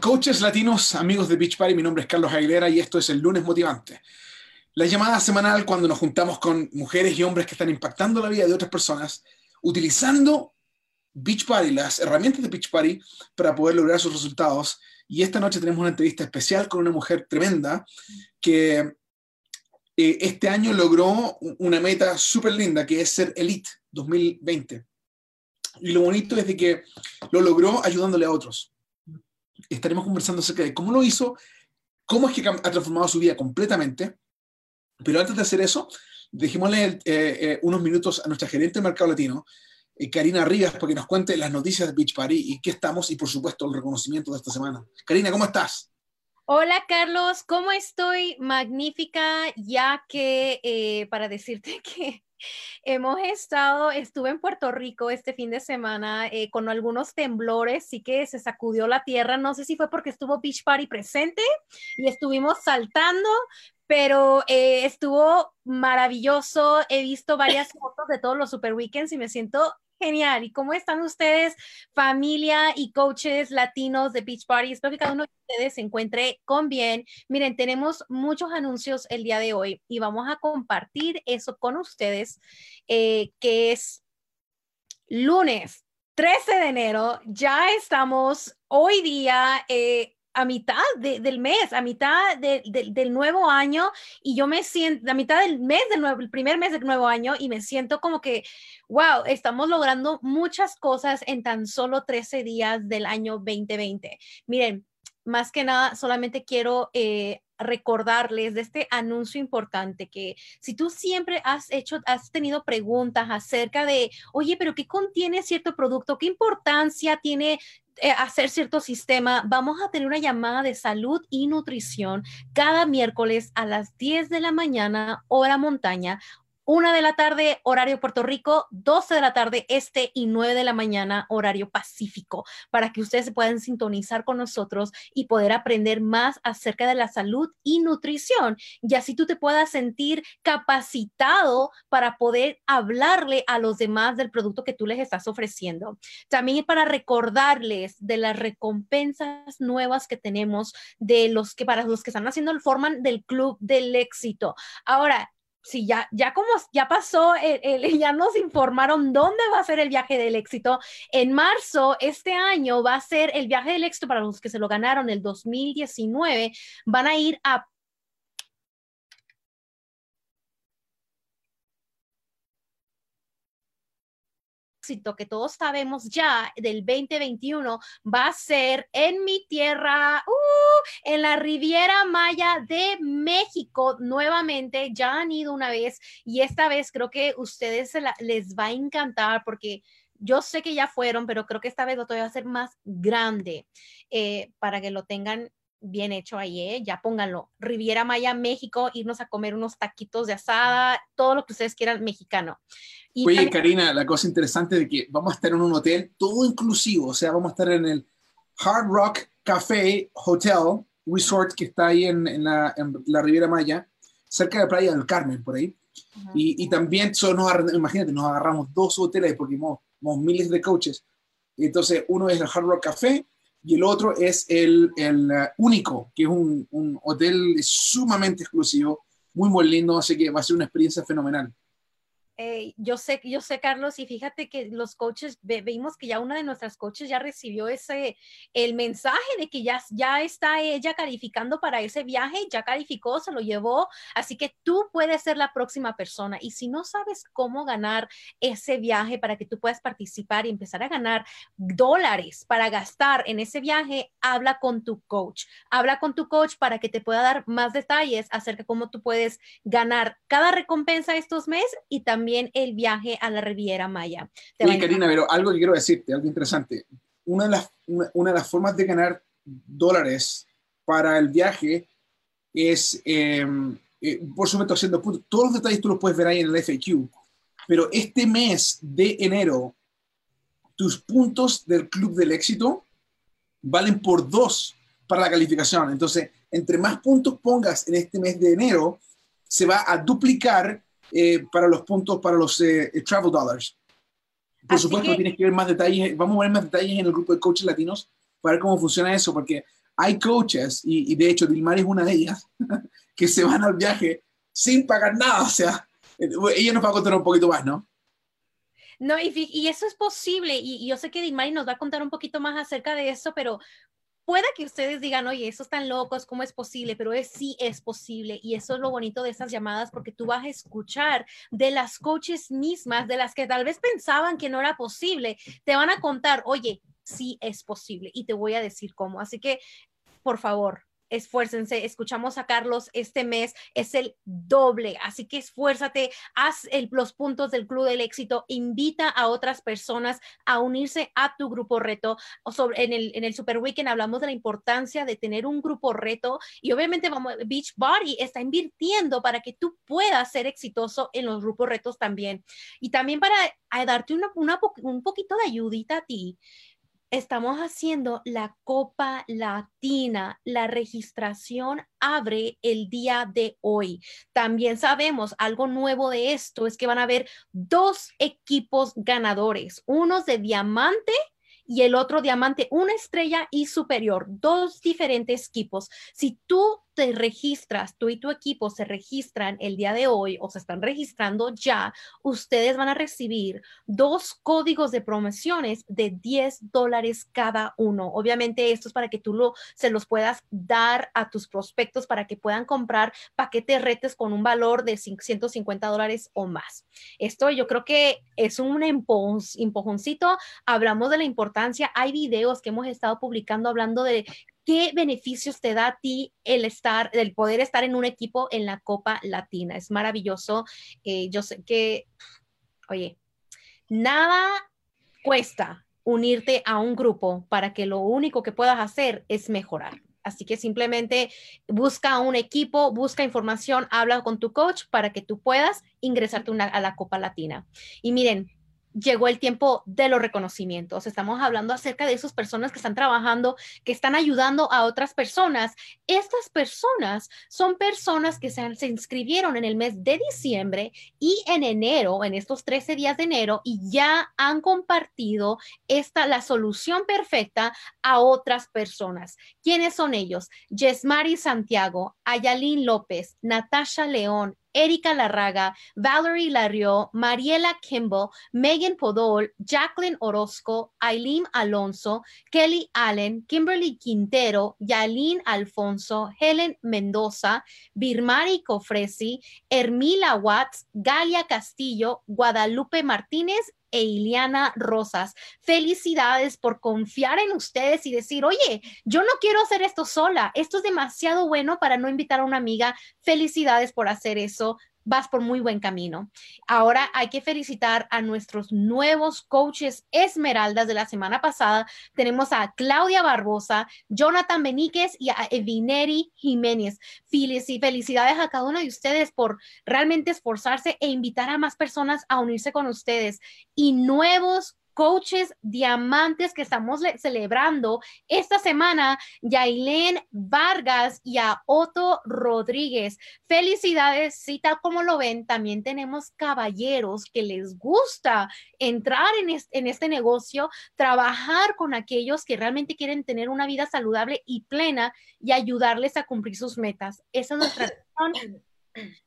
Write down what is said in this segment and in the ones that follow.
Coaches latinos, amigos de Beach Party, mi nombre es Carlos Aguilera y esto es el lunes motivante. La llamada semanal cuando nos juntamos con mujeres y hombres que están impactando la vida de otras personas utilizando Beach Party, las herramientas de Beach Party para poder lograr sus resultados. Y esta noche tenemos una entrevista especial con una mujer tremenda que eh, este año logró una meta súper linda que es ser Elite 2020. Y lo bonito es de que lo logró ayudándole a otros estaremos conversando acerca de cómo lo hizo, cómo es que ha transformado su vida completamente. Pero antes de hacer eso, dejémosle eh, eh, unos minutos a nuestra gerente de mercado latino, eh, Karina Rivas, para que nos cuente las noticias de Beach Party y qué estamos y por supuesto el reconocimiento de esta semana. Karina, ¿cómo estás? Hola Carlos, ¿cómo estoy? Magnífica, ya que para decirte que Hemos estado, estuve en Puerto Rico este fin de semana eh, con algunos temblores, sí que se sacudió la tierra, no sé si fue porque estuvo Beach Party presente y estuvimos saltando, pero eh, estuvo maravilloso, he visto varias fotos de todos los Super Weekends y me siento Genial. ¿Y cómo están ustedes, familia y coaches latinos de Beach Party? Espero que cada uno de ustedes se encuentre con bien. Miren, tenemos muchos anuncios el día de hoy y vamos a compartir eso con ustedes, eh, que es lunes 13 de enero. Ya estamos hoy día. Eh, a mitad del mes, a mitad del nuevo año, y yo me siento, a mitad del mes del nuevo, el primer mes del nuevo año, y me siento como que, wow, estamos logrando muchas cosas en tan solo 13 días del año 2020. Miren, más que nada, solamente quiero eh, recordarles de este anuncio importante que si tú siempre has hecho, has tenido preguntas acerca de, oye, pero ¿qué contiene cierto producto? ¿Qué importancia tiene eh, hacer cierto sistema, vamos a tener una llamada de salud y nutrición cada miércoles a las 10 de la mañana, hora montaña, una de la tarde, horario Puerto Rico, 12 de la tarde este y 9 de la mañana, horario Pacífico, para que ustedes puedan sintonizar con nosotros y poder aprender más acerca de la salud y nutrición. Y así tú te puedas sentir capacitado para poder hablarle a los demás del producto que tú les estás ofreciendo. También para recordarles de las recompensas nuevas que tenemos de los que para los que están haciendo el forman del club del éxito. Ahora, sí, ya, ya como ya pasó, ya nos informaron dónde va a ser el viaje del éxito. En marzo, este año, va a ser el viaje del éxito para los que se lo ganaron el 2019. Van a ir a que todos sabemos ya del 2021 va a ser en mi tierra, uh, en la Riviera Maya de México. Nuevamente, ya han ido una vez y esta vez creo que ustedes les va a encantar porque yo sé que ya fueron, pero creo que esta vez lo voy a hacer más grande eh, para que lo tengan bien hecho ahí, ¿eh? ya pónganlo. Riviera Maya, México, irnos a comer unos taquitos de asada, todo lo que ustedes quieran mexicano. Oye, Karina, la cosa interesante de que vamos a estar en un hotel todo inclusivo, o sea, vamos a estar en el Hard Rock Café Hotel Resort que está ahí en, la, Riviera Maya, cerca de Playa del Carmen, por ahí. y, también, nos, imagínate, nos agarramos dos hoteles porque hemos, miles de coaches. Entonces, uno es el Hard Rock Café y el otro es el, el uh, único, que es un, un, hotel sumamente exclusivo, muy, muy lindo, así que va a ser una experiencia fenomenal. Eh, yo sé, yo sé, Carlos, y fíjate que los coaches, vimos que ya una de nuestras coaches ya recibió ese, el mensaje de que ya, ya está ella calificando para ese viaje, ya calificó, se lo llevó, así que tú puedes ser la próxima persona. Y si no sabes cómo ganar ese viaje para que tú puedas participar y empezar a ganar dólares para gastar en ese viaje, habla con tu coach. Habla con tu coach para que te pueda dar más detalles acerca de cómo tú puedes ganar cada recompensa estos meses y también el viaje a la Riviera Maya. Oye, Karina, pero algo que quiero decirte, algo interesante. Una de, las, una, de las formas de ganar dólares para el viaje es, em, eh, por supuesto, haciendo puntos. Todos los detalles tú los puedes ver ahí en el FAQ. Pero este mes de enero, tus puntos del Club del Éxito valen por dos para la calificación. Entonces, entre más puntos pongas en este mes de enero, se va a duplicar eh, para los puntos, para los eh, eh, travel dollars. Por supuesto, tienes que ver más detalles, vamos a ver más detalles en el grupo de coaches latinos para ver cómo funciona eso, porque hay coaches, y, de hecho Dilmar es una de ellas, que se van al viaje sin pagar nada, o sea, ella nos va a contar un poquito más, ¿no? No, y, eso es posible, y, yo sé que Dilmari nos va a contar un poquito más acerca de eso, pero pueda que ustedes digan, oye, esos están locos, ¿cómo es posible? Pero es, sí es posible y eso es lo bonito de estas llamadas porque tú vas a escuchar de las coaches mismas, de las que tal vez pensaban que no era posible, te van a contar, oye, sí es posible y te voy a decir cómo. Así que, por favor, esfuércense. Escuchamos a Carlos este mes, es el doble, así que esfuérzate, haz los puntos del Club del Éxito, invita a otras personas a unirse a tu grupo reto. Sobre, en, el, en el Super Weekend hablamos de la importancia de tener un grupo reto y obviamente vamos, Beachbody está invirtiendo para que tú puedas ser exitoso en los grupos retos también. Y también para darte una, un poquito de ayudita a ti estamos haciendo la Copa Latina. La registración abre el día de hoy. También sabemos algo nuevo de esto es que van a haber dos equipos ganadores, unos de diamante y el otro diamante, una estrella y superior, dos diferentes equipos. Si tú te registras, tú y tu equipo se registran el día de hoy o se están registrando ya, ustedes van a recibir dos códigos de promociones de 10 dólares cada uno. Obviamente esto es para que tú lo, se los puedas dar a tus prospectos para que puedan comprar paquetes retes con un valor de 150 dólares o más. Esto yo creo que es un empujoncito. Hablamos de la importancia. Hay videos que hemos estado publicando hablando de ¿Qué beneficios te da a ti el estar, el poder estar en un equipo en la Copa Latina? Es maravilloso. Eh, yo sé que, oye, nada cuesta unirte a un grupo para que lo único que puedas hacer es mejorar. Así que simplemente busca un equipo, busca información, habla con tu coach para que tú puedas ingresarte a la Copa Latina. Y miren, llegó el tiempo de los reconocimientos. Estamos hablando acerca de esas personas que están trabajando, que están ayudando a otras personas. Estas personas son personas que se, inscribieron en el mes de diciembre y en enero, en estos 13 días de enero, y ya han compartido esta, la solución perfecta a otras personas. ¿Quiénes son ellos? Yesmari Santiago, Ayalín López, Natasha León, Erika Larraga, Valerie Larrió, Mariela Kimball, Megan Podol, Jacqueline Orozco, Aileen Alonso, Kelly Allen, Kimberly Quintero, Yalín Alfonso, Helen Mendoza, Birmari Cofresi, Hermila Watts, Galia Castillo, Guadalupe Martínez e Iliana Rosas. Felicidades por confiar en ustedes y decir, oye, yo no quiero hacer esto sola, esto es demasiado bueno para no invitar a una amiga. Felicidades por hacer eso vas por muy buen camino. Ahora hay que felicitar a nuestros nuevos coaches esmeraldas de la semana pasada. Tenemos a Claudia Barbosa, Jonathan Beníquez y a Evineri Jiménez. Felicidades a cada uno de ustedes por realmente esforzarse e invitar a más personas a unirse con ustedes y nuevos coaches diamantes que estamos celebrando esta semana, Yailén Vargas y a Otto Rodríguez. Felicidades, sí, tal como lo ven, también tenemos caballeros que les gusta entrar en, en este negocio, trabajar con aquellos que realmente quieren tener una vida saludable y plena y ayudarles a cumplir sus metas. Esa es nuestra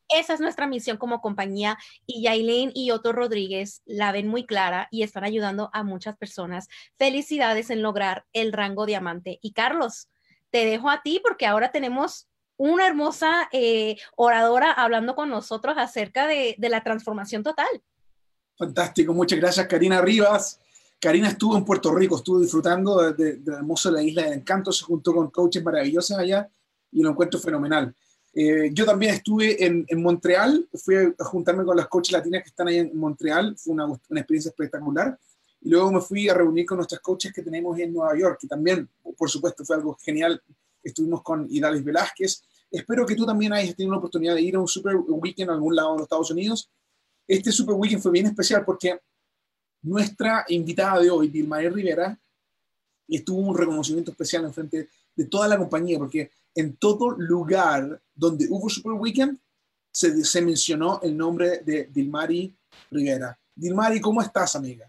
esa es nuestra misión como compañía y Yailin y Otto Rodríguez la ven muy clara y están ayudando a muchas personas. Felicidades en lograr el rango diamante. Y Carlos, te dejo a ti porque ahora tenemos una hermosa eh, oradora hablando con nosotros acerca de, la transformación total. Fantástico, muchas gracias Karina Rivas. Karina estuvo en Puerto Rico, estuvo disfrutando de, de, hermoso la isla del encanto, se juntó con coaches maravillosos allá y lo encuentro fenomenal. Eh, yo también estuve en, en, Montreal, fui a juntarme con las coaches latinas que están ahí en Montreal, fue una, una, experiencia espectacular. Y luego me fui a reunir con nuestras coaches que tenemos en Nueva York, que también, por supuesto, fue algo genial. Estuvimos con Idalis Velázquez. Espero que tú también hayas tenido la oportunidad de ir a un Super Weekend en algún lado de los Estados Unidos. Este Super Weekend fue bien especial porque nuestra invitada de hoy, Dilma Rivera, estuvo un reconocimiento especial en frente de toda la compañía, porque en todo lugar donde hubo Super Weekend se, se mencionó el nombre de Dilmari Rivera. Dilmari, ¿cómo estás, amiga?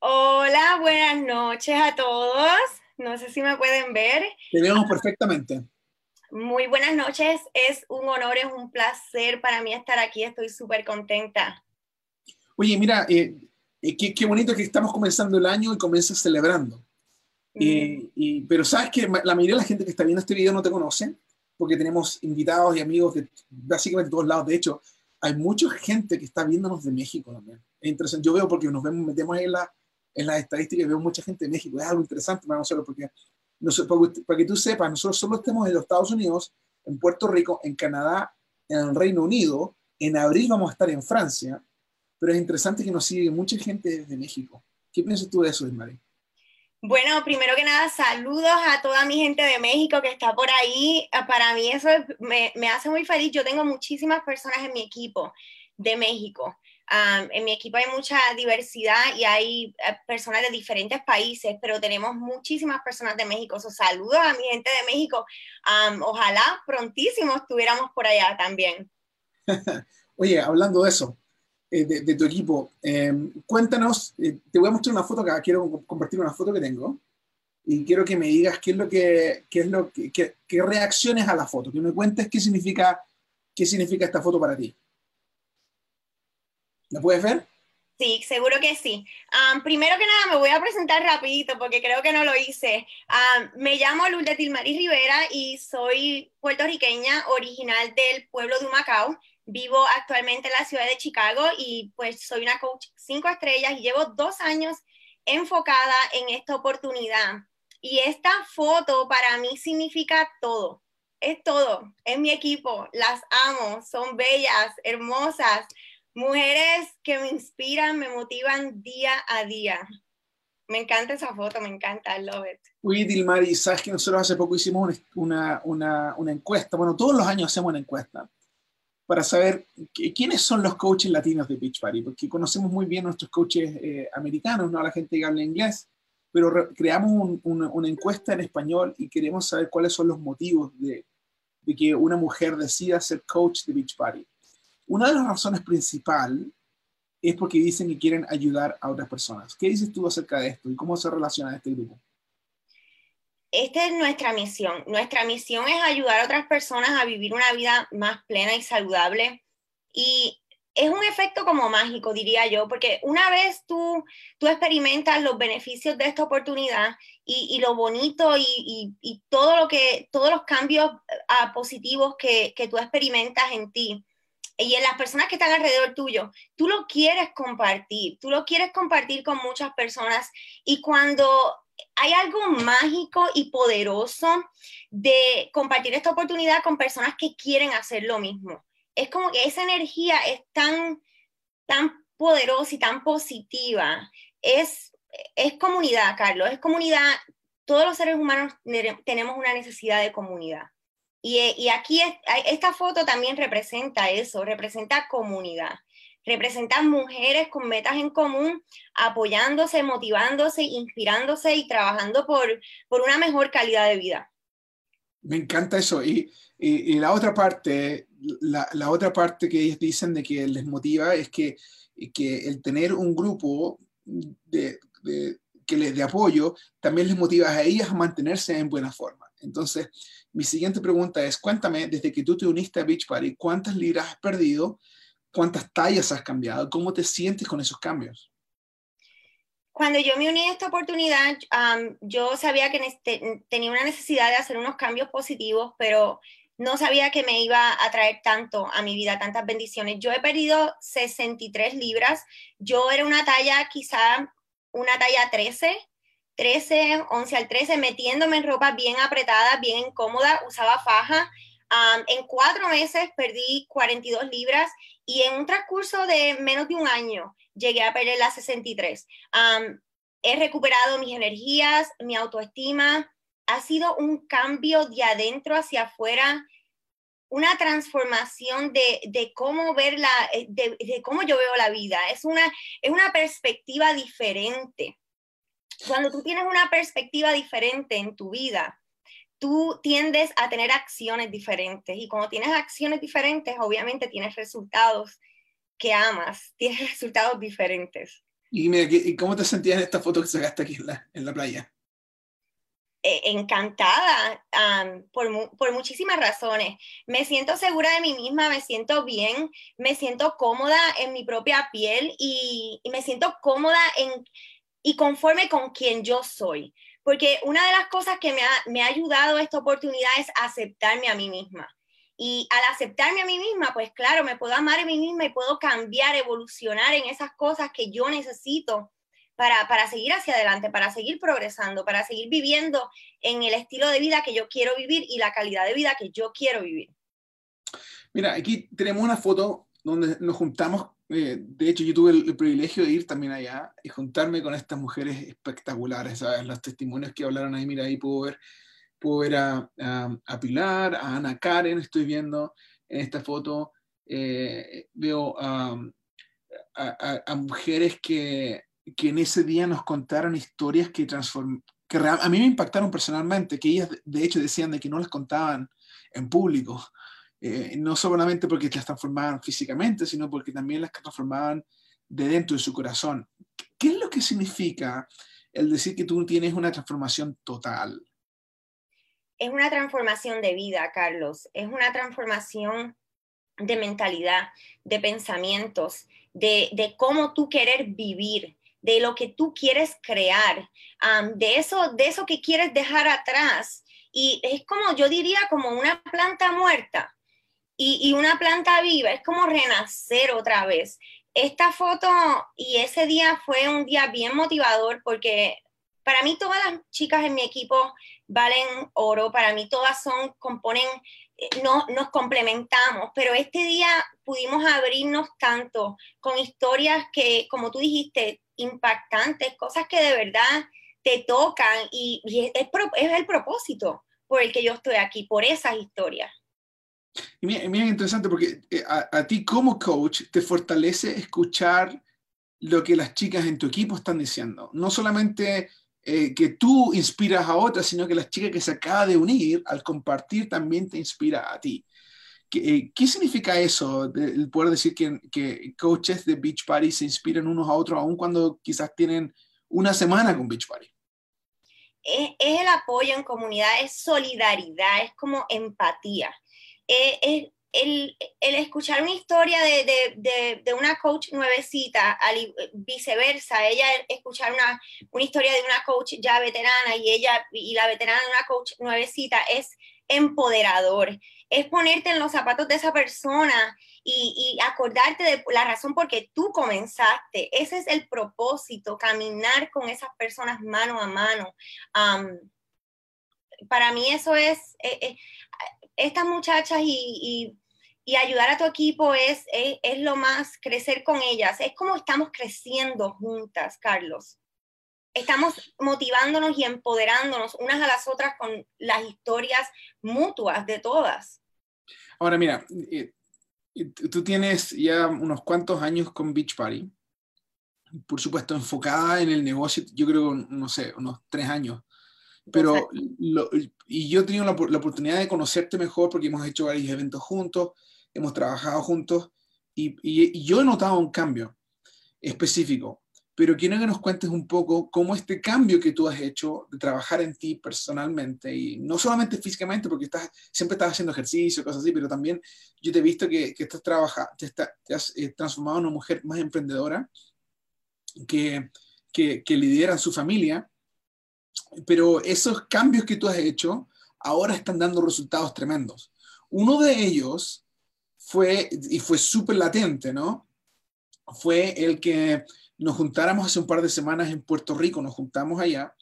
Hola, buenas noches a todos. No sé si me pueden ver. Te vemos perfectamente. Muy buenas noches. Es un honor, es un placer para mí estar aquí. Estoy súper contenta. Oye, mira, eh, eh, qué, bonito que estamos comenzando el año y comienzas celebrando. Mm. pero sabes que la mayoría de la gente que está viendo este video no te conoce, porque tenemos invitados y amigos de básicamente todos lados. De hecho, hay mucha gente que está viéndonos de México también. Es interesante. Yo veo porque nos vemos, metemos en, la, en las estadísticas y veo mucha gente de México. Es algo interesante para nosotros porque, para que tú sepas, nosotros solo estemos en los Estados Unidos, en Puerto Rico, en Canadá, en el Reino Unido. En abril vamos a estar en Francia, pero es interesante que nos sigue mucha gente desde México. ¿Qué piensas tú de eso, Ismael? Bueno, primero que nada, saludos a toda mi gente de México que está por ahí. Ah, para mí eso me, me hace muy feliz. Yo tengo muchísimas personas en mi equipo de México. en mi equipo hay mucha diversidad y hay eh, personas de diferentes países, pero tenemos muchísimas personas de México. So, saludos a mi gente de México. ojalá prontísimo estuviéramos por allá también. Oye, hablando de eso, eh, de, tu equipo. Em, cuéntanos, eh, te voy a mostrar una foto acá, quiero compartir una foto que tengo y quiero que me digas qué es lo que, qué es lo que, qué, reacciones a la foto, que me cuentes qué significa, qué significa esta foto para ti. ¿La puedes ver? Sí, seguro que sí. primero que nada, me voy a presentar rapidito porque creo que no lo hice. me llamo Lourdes Tilmarí Rivera y soy puertorriqueña, original del pueblo de Humacao. Vivo actualmente en la ciudad de Chicago y pues soy una coach cinco estrellas y llevo dos años enfocada en esta oportunidad. Y esta foto para mí significa todo. Es todo. Es mi equipo. Las amo. Son bellas, hermosas. Mujeres que me inspiran, me motivan día a día. Me encanta esa foto, me encanta, I love it. Uy, Dilmari, sabes que nosotros hace poco hicimos una, una, una encuesta. Bueno, todos los años hacemos una encuesta para saber quiénes son los coaches latinos de Beach Party, porque conocemos muy bien nuestros coaches eh, americanos, no a la gente que habla inglés, pero creamos una encuesta en español y queremos saber cuáles son los motivos de, de, que una mujer decida ser coach de Beach Party. Una de las razones principales es porque dicen que quieren ayudar a otras personas. ¿Qué dices tú acerca de esto y cómo se relaciona este grupo? Esta es nuestra misión. Nuestra misión es ayudar a otras personas a vivir una vida más plena y saludable. Y es un efecto como mágico, diría yo, porque una vez tú, tú experimentas los beneficios de esta oportunidad y, lo bonito y, todo lo que, todos los cambios ah, positivos que, que tú experimentas en ti, y en las personas que están alrededor tuyo, tú lo quieres compartir, tú lo quieres compartir con muchas personas y cuando hay algo mágico y poderoso de compartir esta oportunidad con personas que quieren hacer lo mismo. Es como que esa energía es tan, tan poderosa y tan positiva. Es, es comunidad, Carlos, es comunidad. Todos los seres humanos tenemos una necesidad de comunidad. Y, y aquí esta foto también representa eso, representa comunidad representan mujeres con metas en común, apoyándose, motivándose, inspirándose y trabajando por, por una mejor calidad de vida. Me encanta eso. Y, y, la otra parte, la, la, otra parte que ellos dicen de que les motiva es que, que el tener un grupo de, de, que les, de apoyo también les motiva a ellas a mantenerse en buena forma. Entonces, mi siguiente pregunta es, cuéntame, desde que tú te uniste a Beach Party, ¿cuántas libras has perdido? ¿Cuántas tallas has cambiado? ¿Cómo te sientes con esos cambios? Cuando yo me uní a esta oportunidad, yo sabía que tenía una necesidad de hacer unos cambios positivos, pero no sabía que me iba a traer tanto a mi vida, tantas bendiciones. Yo he perdido 63 libras. Yo era una talla, quizá una talla 13, 13, 11 al 13, metiéndome en ropa bien apretada, bien incómoda, usaba faja. En cuatro meses perdí 42 libras y en un transcurso de menos de un año llegué a perder las 63. he recuperado mis energías, mi autoestima. Ha sido un cambio de adentro hacia afuera, una transformación de, de cómo ver la, eh, de, de, cómo yo veo la vida. Es una, es una perspectiva diferente. Cuando tú tienes una perspectiva diferente en tu vida, tú tiendes a tener acciones diferentes y cuando tienes acciones diferentes, obviamente tienes resultados que amas, tienes resultados diferentes. Y, mira, ¿y cómo te sentías en esta foto que sacaste aquí en la, en la playa? eh, encantada por, por, muchísimas razones. Me siento segura de mí misma, me siento bien, me siento cómoda en mi propia piel y, y me siento cómoda en, y conforme con quien yo soy. Porque una de las cosas que me ha, me ha ayudado esta oportunidad es aceptarme a mí misma. Y al aceptarme a mí misma, pues claro, me puedo amar a mí misma y puedo cambiar, evolucionar en esas cosas que yo necesito para, para, seguir hacia adelante, para seguir progresando, para seguir viviendo en el estilo de vida que yo quiero vivir y la calidad de vida que yo quiero vivir. Mira, aquí tenemos una foto donde nos juntamos. Eh, de hecho, yo tuve el, privilegio de ir también allá y juntarme con estas mujeres espectaculares, ¿sabes? Los testimonios que hablaron ahí, mira, ahí puedo ver, puedo ver a, a, Pilar, a Ana Karen, estoy viendo en esta foto, eh, veo a, a, mujeres que que en ese día nos contaron historias que, transform a mí me impactaron personalmente, que ellas de hecho decían de que no las contaban en público, eh, no solamente porque las transformaban físicamente, sino porque también las transformaban de dentro de su corazón. ¿Qué es lo que significa el decir que tú tienes una transformación total? Es una transformación de vida, Carlos. Es una transformación de mentalidad, de pensamientos, de, de cómo tú querer vivir, de lo que tú quieres crear, de, eso, de eso que quieres dejar atrás. Y es como, yo diría, como una planta muerta y, una planta viva, es como renacer otra vez. Esta foto y ese día fue un día bien motivador porque para mí todas las chicas en mi equipo valen oro, para mí todas son, componen, eh, no, nos complementamos, pero este día pudimos abrirnos tanto con historias que, como tú dijiste, impactantes, cosas que de verdad te tocan y, es, el propósito por el que yo estoy aquí, por esas historias. Y mira, interesante porque eh, a, ti como coach te fortalece escuchar lo que las chicas en tu equipo están diciendo. No solamente eh, que tú inspiras a otras, sino que las chicas que se acaba de unir al compartir también te inspira a ti. ¿Qué, eh, significa eso, el poder decir que, que, coaches de Beach Party se inspiran unos a otros, aun cuando quizás tienen una semana con Beach Party? Es, el apoyo en comunidad, es solidaridad, es como empatía. Es, el, el, escuchar una historia de, de, de, una coach nuevecita, al, viceversa, ella escuchar una, una historia de una coach ya veterana y ella y la veterana de una coach nuevecita es empoderador es ponerte en los zapatos de esa persona y, acordarte de la razón por qué tú comenzaste. Ese es el propósito, caminar con esas personas mano a mano. para mí eso es, eh, eh, estas muchachas y, ayudar a tu equipo es, es, lo más, crecer con ellas. Es como estamos creciendo juntas, Carlos estamos motivándonos y empoderándonos unas a las otras con las historias mutuas de todas. Ahora mira, tú tienes ya unos cuantos años con Beach Party, por supuesto enfocada en el negocio, yo creo, no sé, unos tres años. Pero, y yo he tenido la, oportunidad de conocerte mejor porque hemos hecho varios eventos juntos, hemos trabajado juntos, y, y yo he notado un cambio específico. Pero quiero que nos cuentes un poco cómo este cambio que tú has hecho de trabajar en ti personalmente, y no solamente físicamente, porque estás, siempre estás haciendo ejercicio, cosas así, pero también yo te he visto que, que estás trabaja, te, te, has eh, transformado en una mujer más emprendedora, que, que, que lidera su familia, pero esos cambios que tú has hecho ahora están dando resultados tremendos. Uno de ellos fue, y fue súper latente, ¿no? Fue el que nos juntáramos hace un par de semanas en Puerto Rico, nos juntamos allá,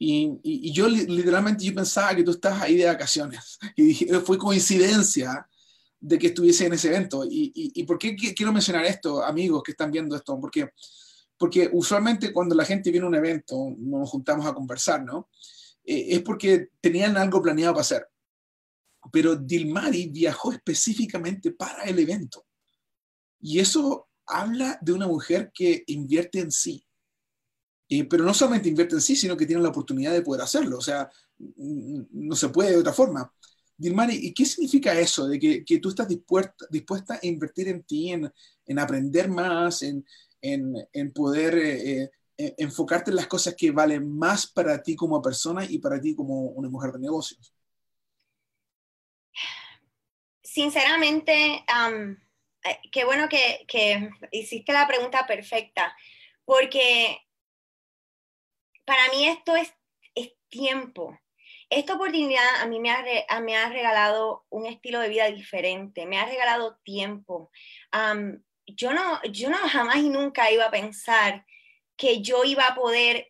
y, y, yo literalmente yo pensaba que tú estabas ahí de vacaciones, y fue coincidencia de que estuviese en ese evento. ¿Y, y, por qué quiero mencionar esto, amigos que están viendo esto? Porque, porque usualmente cuando la gente viene a un evento, nos juntamos a conversar, ¿no? Eh, es porque tenían algo planeado para hacer. Pero Dilmari viajó específicamente para el evento. Y eso habla de una mujer que invierte en sí. pero no solamente invierte en sí, sino que tiene la oportunidad de poder hacerlo. O sea, no se puede de otra forma. Dilmari, ¿y qué significa eso? De que, tú estás dispuesta, a invertir en ti, en aprender más, en, en, en poder eh, eh, eh, enfocarte en las cosas que valen más para ti como persona y para ti como una mujer de negocios? Sinceramente, eh, qué bueno que, que hiciste la pregunta perfecta, porque para mí esto es, es tiempo. Esta oportunidad a mí me ha, me ha, regalado un estilo de vida diferente, me ha regalado tiempo. Yo, no, yo no jamás y nunca iba a pensar que yo iba a poder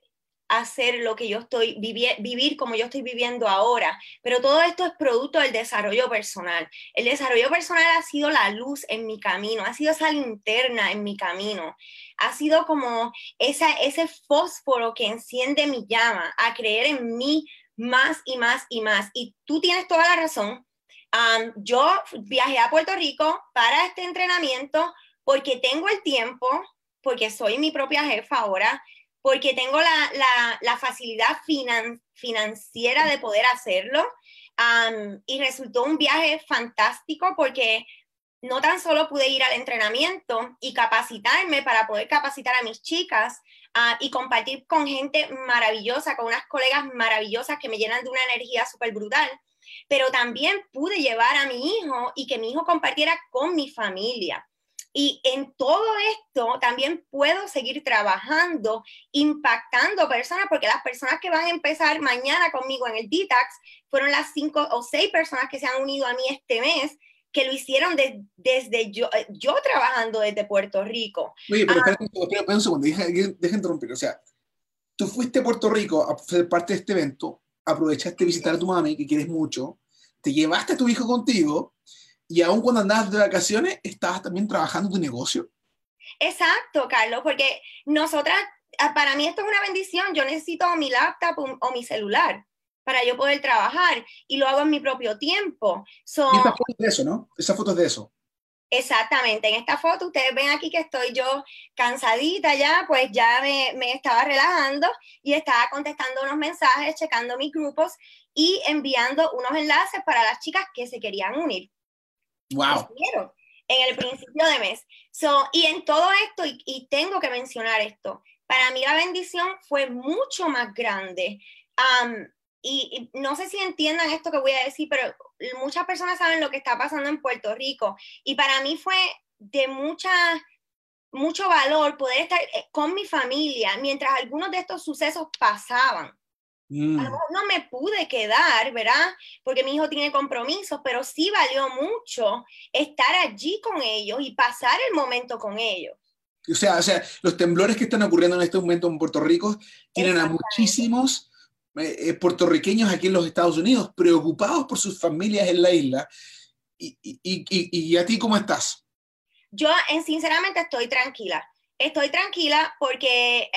hacer lo que yo estoy, vivir, vivir como yo estoy viviendo ahora. Pero todo esto es producto del desarrollo personal. El desarrollo personal ha sido la luz en mi camino, ha sido esa linterna en mi camino, ha sido como esa, ese fósforo que enciende mi llama, a creer en mí más y más y más. Y tú tienes toda la razón. yo viajé a Puerto Rico para este entrenamiento porque tengo el tiempo, porque soy mi propia jefa ahora, porque tengo la, facilidad financiera de poder hacerlo. y resultó un viaje fantástico porque no tan solo pude ir al entrenamiento y capacitarme para poder capacitar a mis chicas ah, y compartir con gente maravillosa, con unas colegas maravillosas que me llenan de una energía súper brutal, pero también pude llevar a mi hijo y que mi hijo compartiera con mi familia. Y en todo esto también puedo seguir trabajando, impactando personas, porque las personas que van a empezar mañana conmigo en el Detox fueron las cinco o seis personas que se han unido a mí este mes que lo hicieron desde yo, eh, yo trabajando desde Puerto Rico. Oye, pero ah. espera, un segundo, deja, deja interrumpir. O sea, tú fuiste a Puerto Rico a ser parte de este evento, aprovechaste de visitar a tu mami, que quieres mucho, te llevaste a tu hijo contigo, y aún cuando andabas de vacaciones, estabas también trabajando tu negocio. Exacto, Carlos, porque nosotras, ah, para mí esto es una bendición, yo necesito mi laptop o mi celular para yo poder trabajar y lo hago en mi propio tiempo. So, y esta foto de eso, ¿no? Esa foto es de eso. Exactamente, en esta foto ustedes ven aquí que estoy yo cansadita ya, pues ya me, me, estaba relajando y estaba contestando unos mensajes, checando mis grupos y enviando unos enlaces para las chicas que se querían unir. ¡Wow! En el principio de mes. So, y en todo esto, y, y, tengo que mencionar esto, para mí la bendición fue mucho más grande. Um, y, no sé si entiendan esto que voy a decir, pero muchas personas saben lo que está pasando en Puerto Rico. Y para mí fue de mucha, mucho valor poder estar eh, con mi familia mientras algunos de estos sucesos pasaban. Mm. no me pude quedar, ¿verdad? Porque mi hijo tiene compromisos, pero sí valió mucho estar allí con ellos y pasar el momento con ellos. O sea, o sea, los temblores que están ocurriendo en este momento en Puerto Rico tienen a muchísimos eh, eh, puertorriqueños aquí en los Estados Unidos, preocupados por sus familias en la isla. ¿Y, y, y, y a ti cómo estás? Yo, en, sinceramente, estoy tranquila. Estoy tranquila porque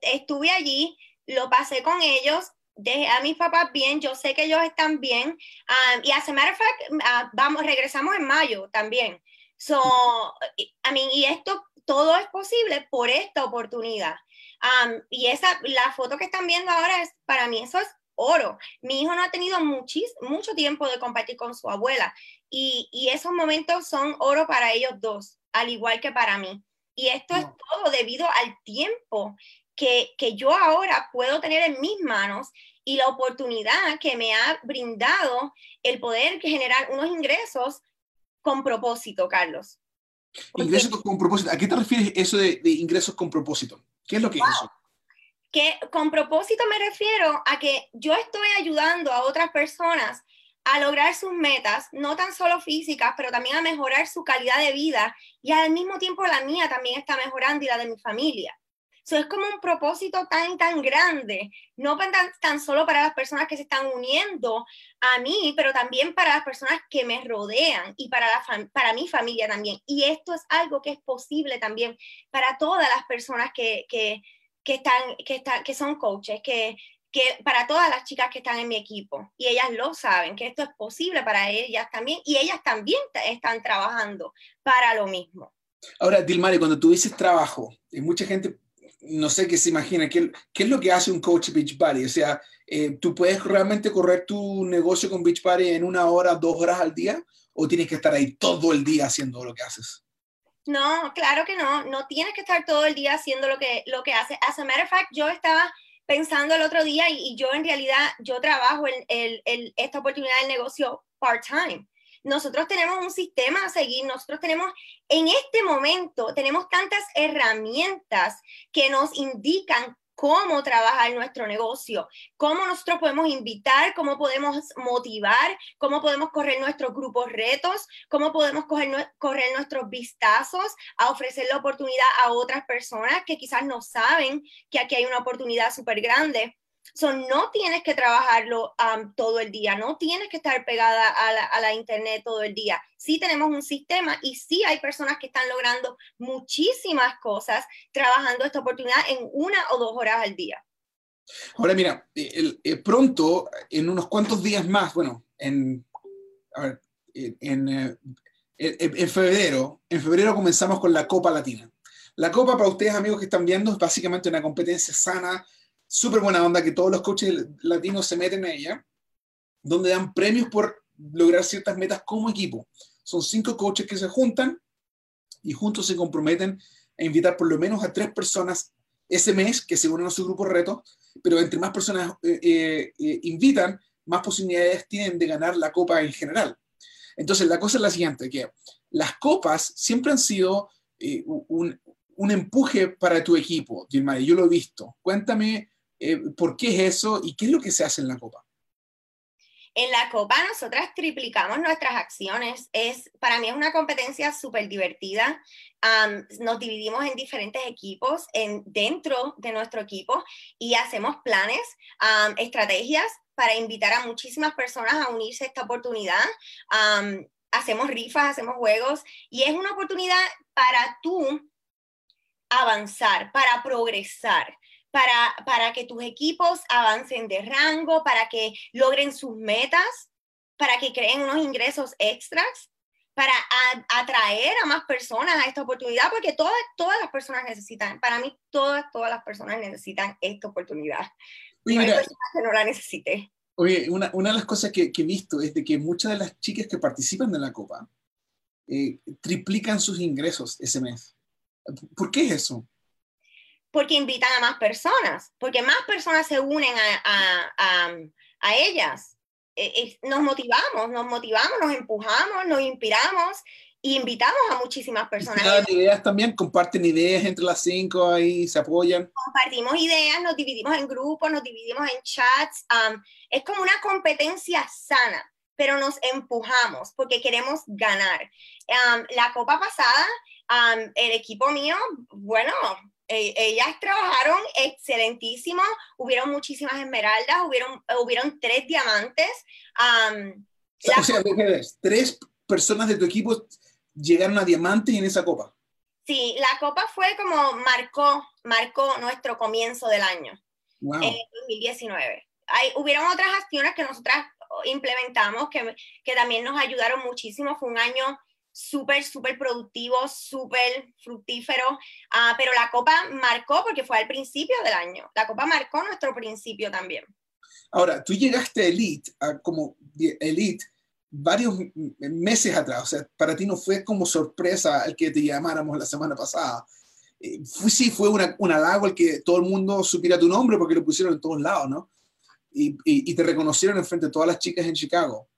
estuve allí, lo pasé con ellos, dejé a mis papás bien, yo sé que ellos están bien. y as a matter of fact, ah, vamos, regresamos en mayo también. So, I mean, y esto todo es posible por esta oportunidad y esa, la foto que están viendo ahora es, para mí eso es oro. Mi hijo no ha tenido muchis, mucho tiempo de compartir con su abuela y, y, esos momentos son oro para ellos dos, al igual que para mí. Y esto es todo debido al tiempo que, que yo ahora puedo tener en mis manos y la oportunidad que me ha brindado el poder generar unos ingresos con propósito, Carlos. ingresos con propósito. ¿A qué te refieres eso de, de ingresos con propósito? ¿Qué es lo que es eso? Que con propósito me refiero a que yo estoy ayudando a otras personas a lograr sus metas, no tan solo físicas, pero también a mejorar su calidad de vida y al mismo tiempo la mía también está mejorando y la de mi familia. Eso es como un propósito tan, tan grande, no tan, tan solo para las personas que se están uniendo a mí, pero también para las personas que me rodean y para, la para mi familia también. Y esto es algo que es posible también para todas las personas que, que, que están, que, están, que son coaches, que, que para todas las chicas que están en mi equipo y ellas lo saben, que esto es posible para ellas también y ellas también están trabajando para lo mismo. Ahora, Dilmari, cuando tú dices trabajo, mucha gente no sé qué se imagina, ¿qué, qué es lo que hace un coach Beach Party? O sea, eh, ¿tú puedes realmente correr tu negocio con Beach Party en una hora, dos horas al día? ¿O tienes que estar ahí todo el día haciendo lo que haces? No, claro que no. No tienes que estar todo el día haciendo lo que, lo que haces. As a matter of fact, yo estaba pensando el otro día y, yo en realidad, yo trabajo en, esta oportunidad del negocio part-time. Nosotros tenemos un sistema a seguir, nosotros tenemos, en este momento, tenemos tantas herramientas que nos indican cómo trabajar nuestro negocio, cómo nosotros podemos invitar, cómo podemos motivar, cómo podemos correr nuestros grupos retos, cómo podemos correr, nuestros vistazos a ofrecer la oportunidad a otras personas que quizás no saben que aquí hay una oportunidad súper grande. So, no tienes que trabajarlo um, todo el día, no tienes que estar pegada a la, internet todo el día. Sí tenemos un sistema y sí hay personas que están logrando muchísimas cosas trabajando esta oportunidad en una o dos horas al día. Ahora mira, el, pronto, en unos cuantos días más, bueno, en, a en, en, en febrero, en febrero comenzamos con la Copa Latina. La Copa, para ustedes amigos que están viendo, es básicamente una competencia sana súper buena onda que todos los coaches latinos se meten en ella, donde dan premios por lograr ciertas metas como equipo. Son cinco coaches que se juntan y juntos se comprometen a invitar por lo menos a tres personas ese mes que se unen a su grupo reto, pero entre más personas eh, eh, eh, invitan, más posibilidades tienen de ganar la copa en general. Entonces, la cosa es la siguiente, que las copas siempre han sido un, un, empuje para tu equipo, Dilma, yo lo he visto. Cuéntame eh, ¿Por qué es eso y qué es lo que se hace en la Copa? En la Copa nosotras triplicamos nuestras acciones. Es, para mí es una competencia súper divertida. nos dividimos en diferentes equipos en, dentro de nuestro equipo y hacemos planes, estrategias para invitar a muchísimas personas a unirse a esta oportunidad. hacemos rifas, hacemos juegos y es una oportunidad para tú avanzar, para progresar para, que tus equipos avancen de rango, para que logren sus metas, para que creen unos ingresos extras, para atraer a más personas a esta oportunidad, porque todas, todas las personas necesitan, para mí todas, todas las personas necesitan esta oportunidad. no hay personas que no la necesite. Oye, una, una, de las cosas que, que, he visto es de que muchas de las chicas que participan de la Copa eh, triplican sus ingresos ese mes. ¿Por qué es eso? Porque invitan a más personas, porque más personas se unen a, ellas. Eh, eh, nos motivamos, nos motivamos, nos empujamos, nos inspiramos e invitamos a muchísimas personas. ideas también, comparten ideas entre las cinco ahí, se apoyan. Compartimos ideas, nos dividimos en grupos, nos dividimos en chats. es como una competencia sana, pero nos empujamos porque queremos ganar. la copa pasada, el equipo mío, bueno, ellas trabajaron excelentísimo, hubieron muchísimas esmeraldas, hubieron, hubieron tres diamantes. o sea, tres personas de tu equipo llegaron a diamantes en esa copa. Sí, la copa fue como marcó, marcó nuestro comienzo del año, en 2019. Hay, hubieron otras acciones que nosotras implementamos que, que también nos ayudaron muchísimo. Fue un año súper, súper productivo, súper fructífero, ah, pero la Copa marcó porque fue al principio del año, la Copa marcó nuestro principio también. Ahora, tú llegaste a Elite, como Elite, varios meses atrás, o sea, para ti no fue como sorpresa el que te llamáramos la semana pasada. Eh, sí, fue una, un halago el que todo el mundo supiera tu nombre porque lo pusieron en todos lados, ¿no? Y, y, te reconocieron en frente de todas las chicas en Chicago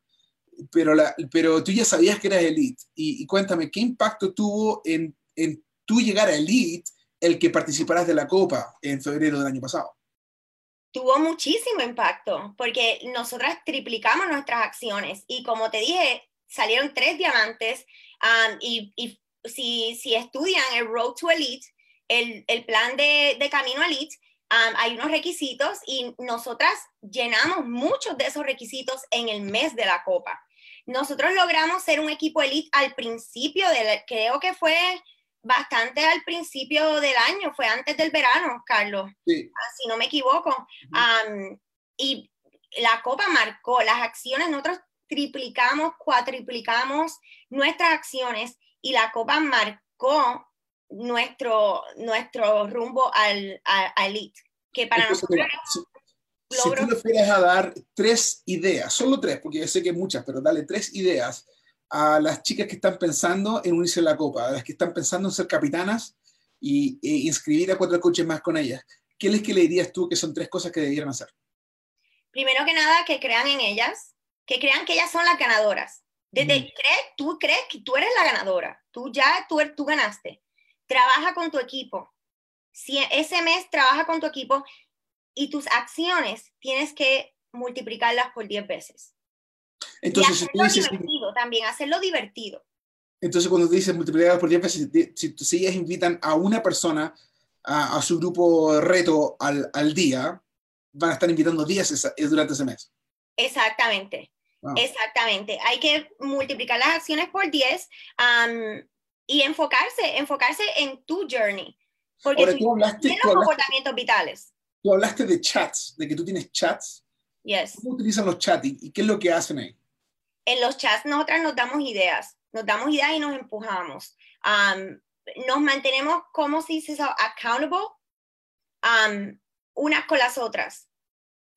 pero, la, pero tú ya sabías que eras elite. Y, cuéntame, ¿qué impacto tuvo en, en tú llegar a elite el que participaras de la Copa en febrero del año pasado? Tuvo muchísimo impacto, porque nosotras triplicamos nuestras acciones y como te dije, salieron tres diamantes um, y, y si, si, estudian el Road to Elite, el, el plan de, de Camino Elite, hay unos requisitos y nosotras llenamos muchos de esos requisitos en el mes de la Copa. Nosotros logramos ser un equipo elite al principio, del, creo que fue bastante al principio del año, fue antes del verano, Carlos, sí. Ah, si no me equivoco. y la Copa marcó las acciones, nosotros triplicamos, cuatriplicamos nuestras acciones y la Copa marcó nuestro, nuestro rumbo al, elite, que para nosotros... si tú le fueras a dar tres ideas, solo tres, porque yo sé que hay muchas, pero dale tres ideas a las chicas que están pensando en unirse a la Copa, a las que están pensando en ser capitanas y, e inscribir a cuatro coaches más con ellas? ¿Qué les que le dirías tú que son tres cosas que debieran hacer? Primero que nada, que crean en ellas, que crean que ellas son las ganadoras. Desde, mm. tú crees que tú eres la ganadora, tú ya, tú, tú ganaste. Trabaja con tu equipo. Si ese mes trabaja con tu equipo y tus acciones tienes que multiplicarlas por 10 veces. Entonces, y hacerlo divertido, también hacerlo divertido. Entonces, cuando dices multiplicar por 10 veces, si, si, ellas invitan a una persona a, su grupo reto al, al, día, van a estar invitando 10 durante ese mes. Exactamente. Exactamente. Hay que multiplicar las acciones por 10 y enfocarse, enfocarse en tu journey. Porque tú, hablaste, los comportamientos vitales. Tú hablaste de chats, de que tú tienes chats. Yes. ¿Cómo utilizan los chats y, qué es lo que hacen ahí? En los chats nosotras nos damos ideas, nos damos ideas y nos empujamos. nos mantenemos, como se dice eso? Accountable unas con las otras.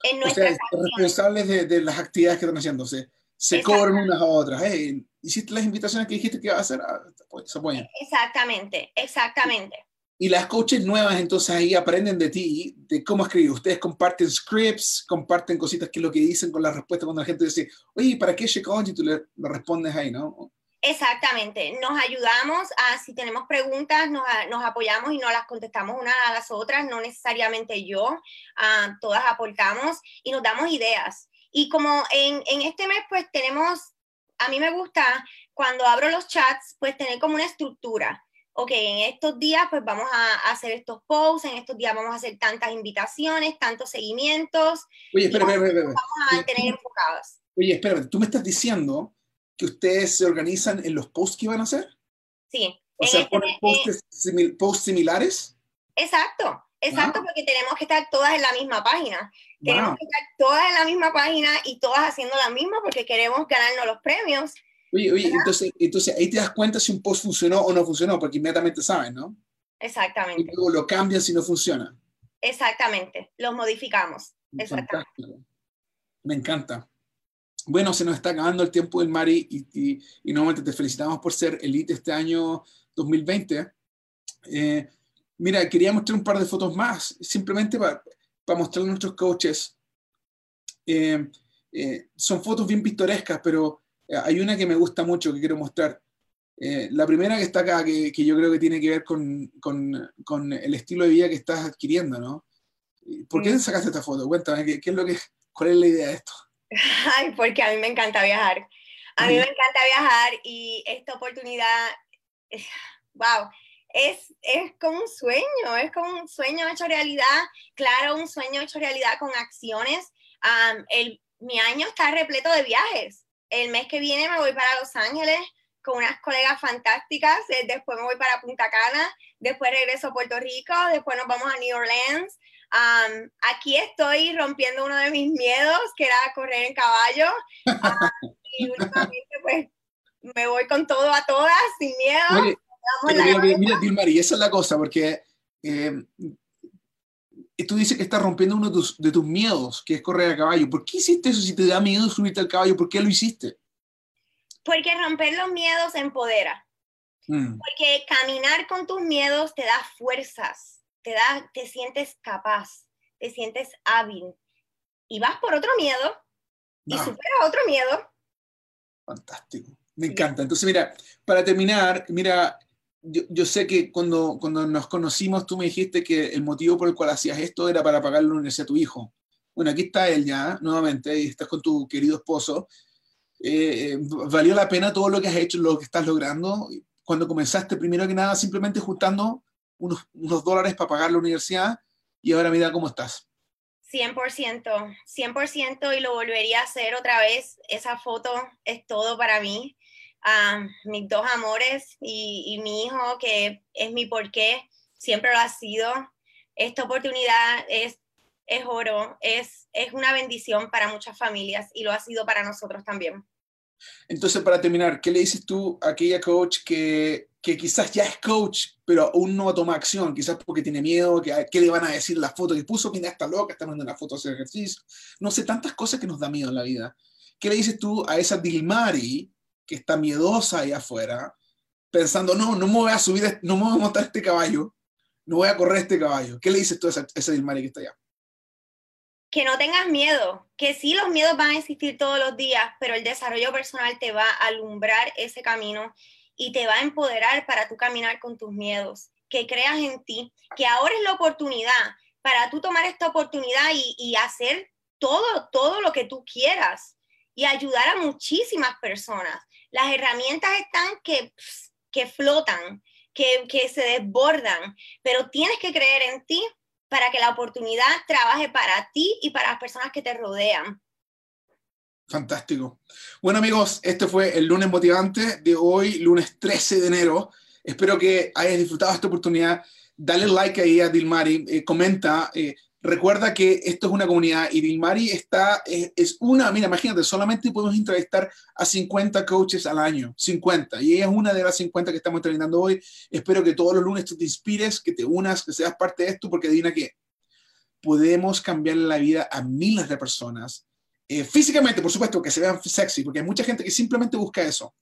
En nuestras o responsables de, de, las actividades que están haciendo. Se, se cobran unas a otras. Hey, ¿Hiciste las invitaciones que dijiste que iba a hacer? Ah, pues, se apoyan. Exactamente, exactamente. Y las coaches nuevas entonces ahí aprenden de ti, de cómo escribir. Ustedes comparten scripts, comparten cositas que es lo que dicen con la respuesta cuando la gente dice, oye, ¿para qué coach? Y tú le, respondes ahí, ¿no? Exactamente, nos ayudamos a, si tenemos preguntas, nos, nos, apoyamos y nos las contestamos una a las otras, no necesariamente yo, ah, todas aportamos y nos damos ideas. Y como en, en, este mes, pues tenemos, a mí me gusta cuando abro los chats, pues tener como una estructura. Ok, en estos días, pues vamos a hacer estos posts, en estos días vamos a hacer tantas invitaciones, tantos seguimientos. Oye, espera, espera, espera. Vamos a tener enfocadas. Oye, espera, tú me estás diciendo que ustedes se organizan en los posts que van a hacer? Sí. O sea, este ponen posts, similares. Exacto, exacto, porque tenemos que estar todas en la misma página. Tenemos que estar todas en la misma página y todas haciendo la misma porque queremos ganarnos los premios. Oye, oye, entonces, entonces ahí te das cuenta si un post funcionó o no funcionó, porque inmediatamente saben, ¿no? Exactamente. Y luego lo cambian si no funciona. Exactamente, los modificamos. Exactamente. Me encanta. Bueno, se nos está acabando el tiempo del Mari y, y, nuevamente te felicitamos por ser elite este año 2020. Eh, mira, quería mostrar un par de fotos más, simplemente para, para mostrar a nuestros coaches. Eh, eh, son fotos bien pintorescas, pero hay una que me gusta mucho que quiero mostrar. la primera que está acá, que, que, yo creo que tiene que ver con, con, con, el estilo de vida que estás adquiriendo, ¿no? ¿Por qué mm. sacaste esta foto? Cuéntame, ¿qué, qué es lo que, ¿cuál es la idea de esto? Ay, porque a mí me encanta viajar. A mí me encanta viajar y esta oportunidad, wow, es, es como un sueño, es como un sueño hecho realidad. Claro, un sueño hecho realidad con acciones. el, mi año está repleto de viajes. El mes que viene me voy para Los Ángeles con unas colegas fantásticas. Eh, después me voy para Punta Cana. Después regreso a Puerto Rico. Después nos vamos a New Orleans aquí estoy rompiendo uno de mis miedos, que era correr en caballo. y últimamente, pues, me voy con todo a todas, sin miedo. mira, mira, Dilmari, esa es la cosa, porque eh, tú dices que estás rompiendo uno de tus, de tus, miedos, que es correr a caballo. ¿Por qué hiciste eso si te da miedo subirte al caballo? ¿Por qué lo hiciste? Porque romper los miedos empodera. Mm. Porque caminar con tus miedos te da fuerzas te, da, te sientes capaz, te sientes hábil y vas por otro miedo y ah. superas otro miedo. Fantástico, me encanta. Entonces, mira, para terminar, mira, yo, sé que cuando, cuando nos conocimos tú me dijiste que el motivo por el cual hacías esto era para pagar la universidad a tu hijo. Bueno, aquí está él ya, nuevamente, y estás con tu querido esposo. Eh, eh, ¿Valió la pena todo lo que has hecho, lo que estás logrando? Cuando comenzaste, primero que nada, simplemente juntando unos, unos dólares para pagar la universidad y ahora mira cómo estás. 100%, 100% y lo volvería a hacer otra vez. Esa foto es todo para mí. Ah, mis dos amores y, y, mi hijo, que es mi porqué, siempre lo ha sido. Esta oportunidad es, es oro, es, es una bendición para muchas familias y lo ha sido para nosotros también. Entonces, para terminar, ¿qué le dices tú a aquella coach que que quizás ya es coach, pero aún no toma acción, quizás porque tiene miedo, que, qué le van a decir la foto que puso, mira, está loca, está mandando una foto a hacer ejercicio. No sé, tantas cosas que nos da miedo en la vida. ¿Qué le dices tú a esa Dilmari que está miedosa ahí afuera, pensando, no, no me voy a subir, no me voy a montar este caballo, no voy a correr este caballo. ¿Qué le dices tú a ese, Dilmari que está allá? Que no tengas miedo, que sí los miedos van a existir todos los días, pero el desarrollo personal te va a alumbrar ese camino y te va a empoderar para tú caminar con tus miedos, que creas en ti, que ahora es la oportunidad para tú tomar esta oportunidad y, y hacer todo, todo lo que tú quieras y ayudar a muchísimas personas. Las herramientas están que, que flotan, que, que se desbordan, pero tienes que creer en ti para que la oportunidad trabaje para ti y para las personas que te rodean. Fantástico. Bueno amigos, este fue el lunes motivante de hoy, lunes 13 de enero. Espero que hayas disfrutado esta oportunidad. Dale like ahí a Dilmari, eh, comenta, eh, recuerda que esto es una comunidad y Dilmari está, es, una, mira, imagínate, solamente podemos entrevistar a 50 coaches al año, 50, y ella es una de las 50 que estamos entrenando hoy. Espero que todos los lunes tú te inspires, que te unas, que seas parte de esto, porque Dina, que podemos cambiar la vida a miles de personas. Eh, físicamente, por supuesto, que se vean sexy, porque hay mucha gente que simplemente busca eso.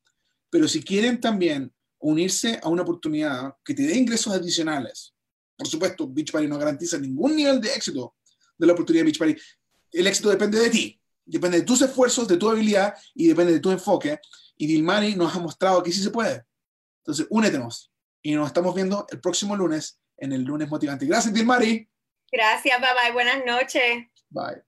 Pero si quieren también unirse a una oportunidad que te dé ingresos adicionales, por supuesto, Beachbody no garantiza ningún nivel de éxito de la oportunidad de Beachbody. El éxito depende de ti, depende de tus esfuerzos, de tu habilidad y depende de tu enfoque. Y Dilmari nos ha mostrado que sí se puede. Entonces, únetenos y nos estamos viendo el próximo lunes en el lunes motivante. Gracias, Dilmari. Gracias, bye bye. Buenas noches. Bye.